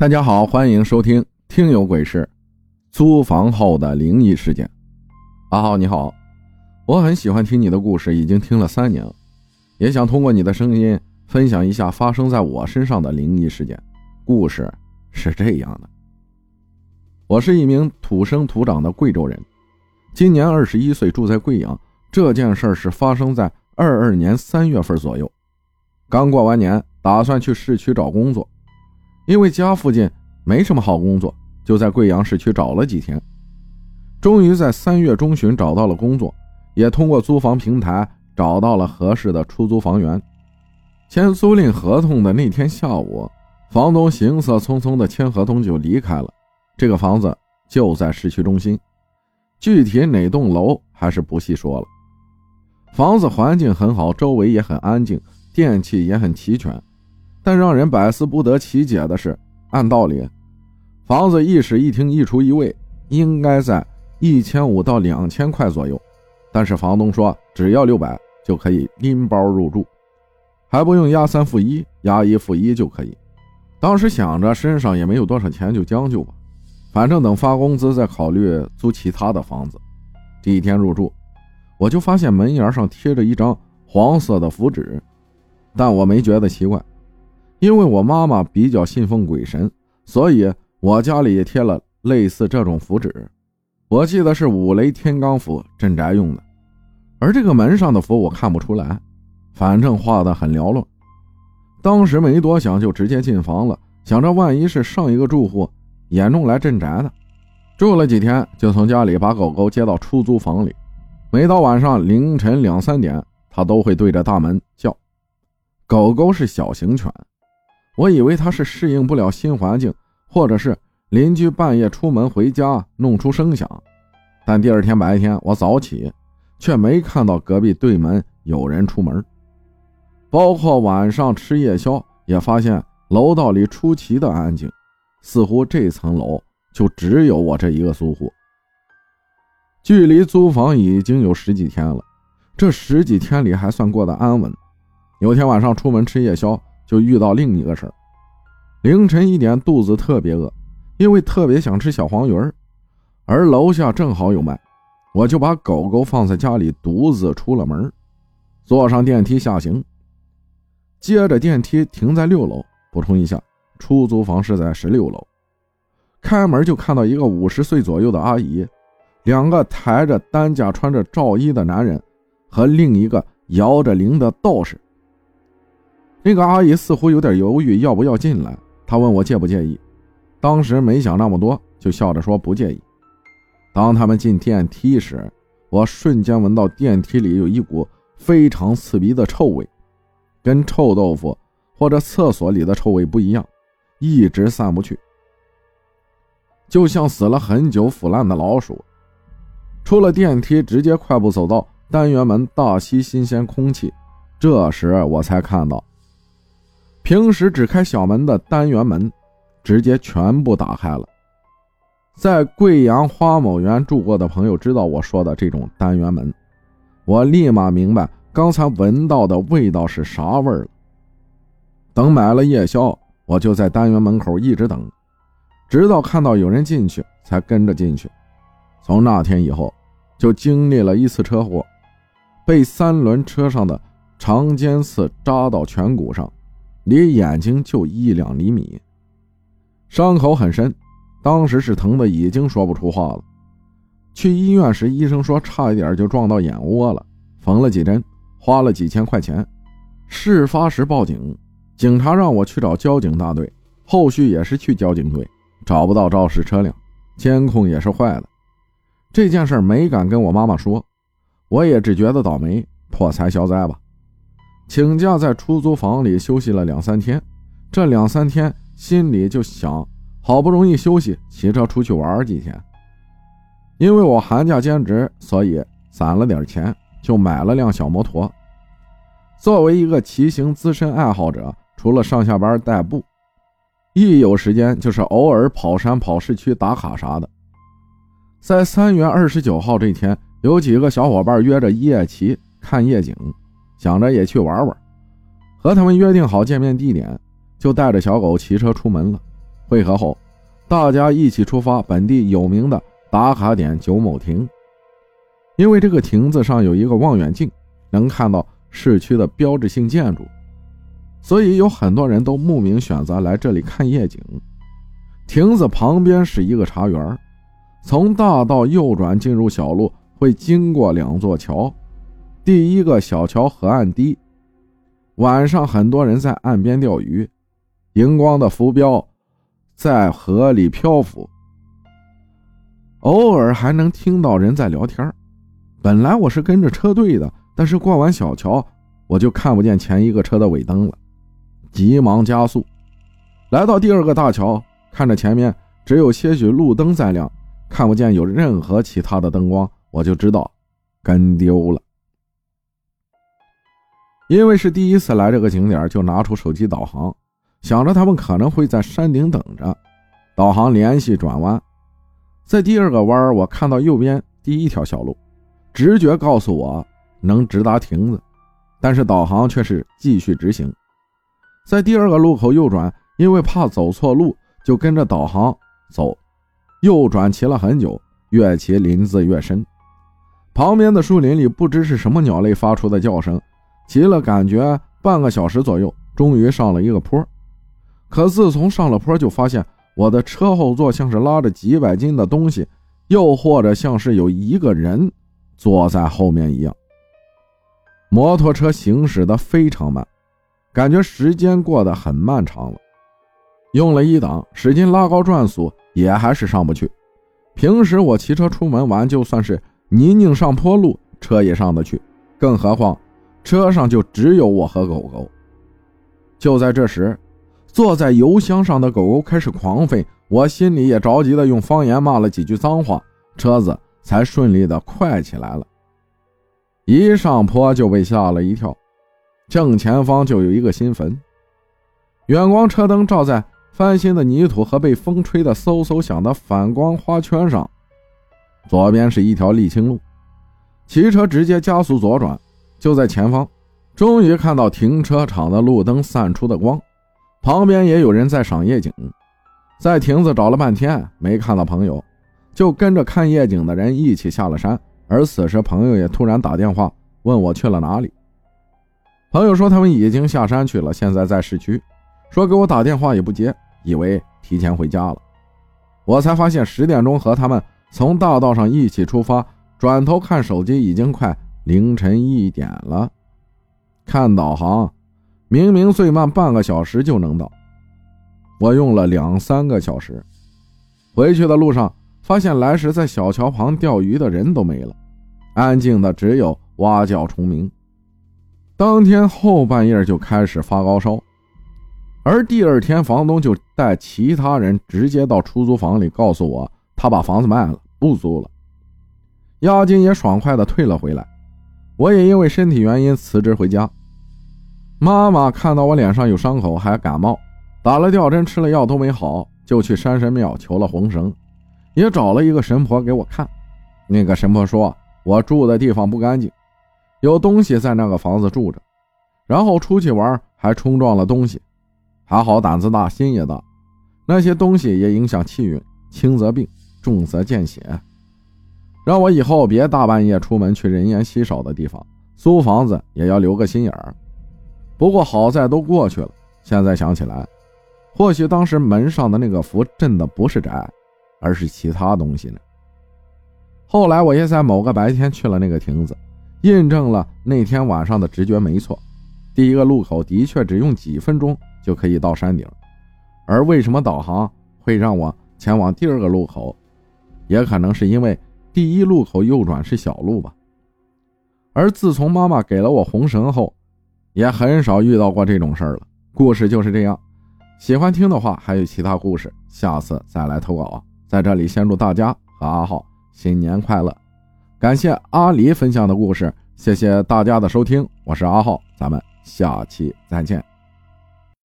大家好，欢迎收听《听有鬼事》，租房后的灵异事件。阿浩你好，我很喜欢听你的故事，已经听了三年了，也想通过你的声音分享一下发生在我身上的灵异事件。故事是这样的：我是一名土生土长的贵州人，今年二十一岁，住在贵阳。这件事是发生在二二年三月份左右，刚过完年，打算去市区找工作。因为家附近没什么好工作，就在贵阳市区找了几天，终于在三月中旬找到了工作，也通过租房平台找到了合适的出租房源。签租赁合同的那天下午，房东行色匆匆的签合同就离开了。这个房子就在市区中心，具体哪栋楼还是不细说了。房子环境很好，周围也很安静，电器也很齐全。但让人百思不得其解的是，按道理，房子一室一厅一厨一卫应该在一千五到两千块左右，但是房东说只要六百就可以拎包入住，还不用押三付一，押一付一就可以。当时想着身上也没有多少钱，就将就吧，反正等发工资再考虑租其他的房子。第一天入住，我就发现门檐上贴着一张黄色的符纸，但我没觉得奇怪。因为我妈妈比较信奉鬼神，所以我家里也贴了类似这种符纸。我记得是五雷天罡符镇宅用的，而这个门上的符我看不出来，反正画的很缭乱。当时没多想，就直接进房了，想着万一是上一个住户眼中来镇宅的。住了几天，就从家里把狗狗接到出租房里。每到晚上凌晨两三点，它都会对着大门叫。狗狗是小型犬。我以为他是适应不了新环境，或者是邻居半夜出门回家弄出声响。但第二天白天我早起，却没看到隔壁对门有人出门。包括晚上吃夜宵，也发现楼道里出奇的安静，似乎这层楼就只有我这一个租户。距离租房已经有十几天了，这十几天里还算过得安稳。有天晚上出门吃夜宵。就遇到另一个事儿，凌晨一点，肚子特别饿，因为特别想吃小黄鱼儿，而楼下正好有卖，我就把狗狗放在家里，独自出了门，坐上电梯下行。接着电梯停在六楼，补充一下，出租房是在十六楼。开门就看到一个五十岁左右的阿姨，两个抬着担架、穿着罩衣的男人，和另一个摇着铃的道士。那个阿姨似乎有点犹豫，要不要进来？她问我介不介意。当时没想那么多，就笑着说不介意。当他们进电梯时，我瞬间闻到电梯里有一股非常刺鼻的臭味，跟臭豆腐或者厕所里的臭味不一样，一直散不去，就像死了很久腐烂的老鼠。出了电梯，直接快步走到单元门，大吸新鲜空气。这时我才看到。平时只开小门的单元门，直接全部打开了。在贵阳花某园住过的朋友知道我说的这种单元门，我立马明白刚才闻到的味道是啥味儿了。等买了夜宵，我就在单元门口一直等，直到看到有人进去，才跟着进去。从那天以后，就经历了一次车祸，被三轮车上的长尖刺扎到颧骨上。离眼睛就一两厘米，伤口很深，当时是疼的已经说不出话了。去医院时，医生说差一点就撞到眼窝了，缝了几针，花了几千块钱。事发时报警，警察让我去找交警大队，后续也是去交警队，找不到肇事车辆，监控也是坏的。这件事没敢跟我妈妈说，我也只觉得倒霉，破财消灾吧。请假在出租房里休息了两三天，这两三天心里就想，好不容易休息，骑车出去玩几天。因为我寒假兼职，所以攒了点钱，就买了辆小摩托。作为一个骑行资深爱好者，除了上下班代步，一有时间就是偶尔跑山、跑市区打卡啥的。在三月二十九号这天，有几个小伙伴约着夜骑看夜景。想着也去玩玩，和他们约定好见面地点，就带着小狗骑车出门了。会合后，大家一起出发本地有名的打卡点九某亭。因为这个亭子上有一个望远镜，能看到市区的标志性建筑，所以有很多人都慕名选择来这里看夜景。亭子旁边是一个茶园，从大道右转进入小路，会经过两座桥。第一个小桥河岸低，晚上很多人在岸边钓鱼，荧光的浮标在河里漂浮，偶尔还能听到人在聊天。本来我是跟着车队的，但是过完小桥，我就看不见前一个车的尾灯了，急忙加速。来到第二个大桥，看着前面只有些许路灯在亮，看不见有任何其他的灯光，我就知道跟丢了。因为是第一次来这个景点，就拿出手机导航，想着他们可能会在山顶等着。导航联系转弯，在第二个弯我看到右边第一条小路。直觉告诉我能直达亭子，但是导航却是继续直行。在第二个路口右转，因为怕走错路，就跟着导航走。右转骑了很久，越骑林子越深。旁边的树林里不知是什么鸟类发出的叫声。骑了感觉半个小时左右，终于上了一个坡。可自从上了坡，就发现我的车后座像是拉着几百斤的东西，又或者像是有一个人。坐在后面一样，摩托车行驶的非常慢，感觉时间过得很漫长了。用了一档，使劲拉高转速，也还是上不去。平时我骑车出门玩，就算是泥泞上坡路，车也上得去，更何况车上就只有我和狗狗。就在这时，坐在油箱上的狗狗开始狂吠，我心里也着急的用方言骂了几句脏话，车子。才顺利的快起来了，一上坡就被吓了一跳，正前方就有一个新坟，远光车灯照在翻新的泥土和被风吹的嗖嗖响的反光花圈上，左边是一条沥青路，骑车直接加速左转，就在前方，终于看到停车场的路灯散出的光，旁边也有人在赏夜景，在亭子找了半天没看到朋友。就跟着看夜景的人一起下了山，而此时朋友也突然打电话问我去了哪里。朋友说他们已经下山去了，现在在市区，说给我打电话也不接，以为提前回家了。我才发现十点钟和他们从大道上一起出发，转头看手机已经快凌晨一点了。看导航，明明最慢半个小时就能到，我用了两三个小时。回去的路上。发现来时在小桥旁钓鱼的人都没了，安静的只有蛙叫虫鸣。当天后半夜就开始发高烧，而第二天房东就带其他人直接到出租房里告诉我，他把房子卖了，不租了，押金也爽快的退了回来。我也因为身体原因辞职回家。妈妈看到我脸上有伤口，还感冒，打了吊针，吃了药都没好，就去山神庙求了红绳。也找了一个神婆给我看，那个神婆说我住的地方不干净，有东西在那个房子住着，然后出去玩还冲撞了东西，还好胆子大心也大，那些东西也影响气运，轻则病，重则见血，让我以后别大半夜出门去人烟稀少的地方，租房子也要留个心眼儿。不过好在都过去了，现在想起来，或许当时门上的那个符镇的不是宅。而是其他东西呢。后来我也在某个白天去了那个亭子，印证了那天晚上的直觉没错。第一个路口的确只用几分钟就可以到山顶，而为什么导航会让我前往第二个路口，也可能是因为第一路口右转是小路吧。而自从妈妈给了我红绳后，也很少遇到过这种事儿了。故事就是这样，喜欢听的话还有其他故事，下次再来投稿。在这里，先祝大家和阿浩新年快乐！感谢阿离分享的故事，谢谢大家的收听，我是阿浩，咱们下期再见。